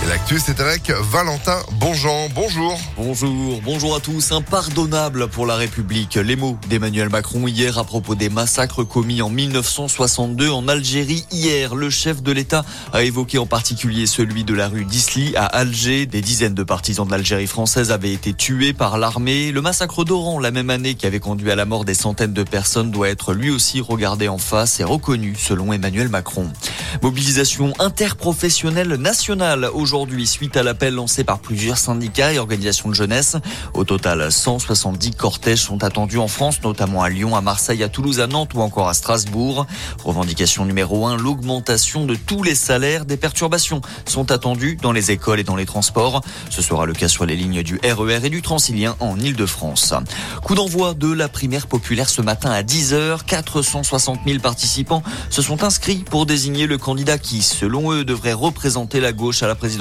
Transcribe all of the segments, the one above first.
Et l'actu, c'est avec Valentin Bonjean. Bonjour. Bonjour, bonjour à tous. Impardonnable pour la République. Les mots d'Emmanuel Macron hier à propos des massacres commis en 1962 en Algérie. Hier, le chef de l'État a évoqué en particulier celui de la rue d'Isly à Alger. Des dizaines de partisans de l'Algérie française avaient été tués par l'armée. Le massacre d'Oran, la même année qui avait conduit à la mort des centaines de personnes, doit être lui aussi regardé en face et reconnu selon Emmanuel Macron. Mobilisation interprofessionnelle nationale suite à l'appel lancé par plusieurs syndicats et organisations de jeunesse. Au total, 170 cortèges sont attendus en France, notamment à Lyon, à Marseille, à Toulouse, à Nantes ou encore à Strasbourg. Revendication numéro 1, l'augmentation de tous les salaires. Des perturbations sont attendues dans les écoles et dans les transports. Ce sera le cas sur les lignes du RER et du Transilien en Ile-de-France. Coup d'envoi de la primaire populaire ce matin à 10h. 460 000 participants se sont inscrits pour désigner le candidat qui, selon eux, devrait représenter la gauche à la présidence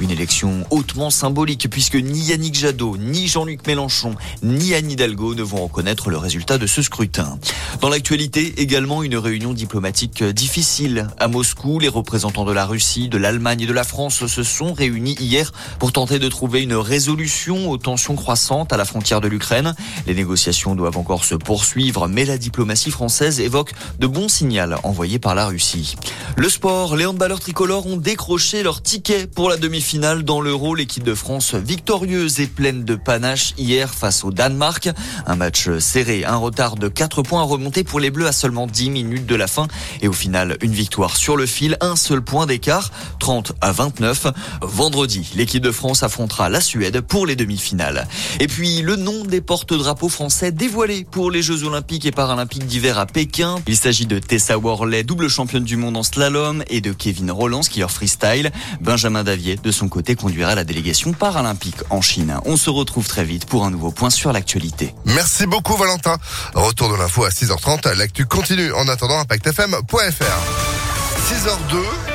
une élection hautement symbolique puisque ni Yannick Jadot, ni Jean-Luc Mélenchon, ni Anne Hidalgo ne vont reconnaître le résultat de ce scrutin. Dans l'actualité, également une réunion diplomatique difficile. À Moscou, les représentants de la Russie, de l'Allemagne et de la France se sont réunis hier pour tenter de trouver une résolution aux tensions croissantes à la frontière de l'Ukraine. Les négociations doivent encore se poursuivre, mais la diplomatie française évoque de bons signaux envoyés par la Russie. Le sport, les handballeurs tricolores ont décroché leur ticket pour la demi-finale dans l'Euro. L'équipe de France victorieuse et pleine de panache hier face au Danemark. Un match serré, un retard de 4 points à remonter pour les Bleus à seulement 10 minutes de la fin. Et au final, une victoire sur le fil, un seul point d'écart, 30 à 29. Vendredi, l'équipe de France affrontera la Suède pour les demi-finales. Et puis, le nom des porte-drapeaux français dévoilé pour les Jeux Olympiques et Paralympiques d'hiver à Pékin. Il s'agit de Tessa Worley, double championne du monde en slalom, et de Kevin Roland, skieur freestyle. Benjamin Davier, de son côté, conduira la délégation paralympique en Chine. On se retrouve très vite pour un nouveau point sur l'actualité. Merci beaucoup Valentin. Retour de l'info à 6h30. L'actu continue en attendant impactfm.fr. 6h02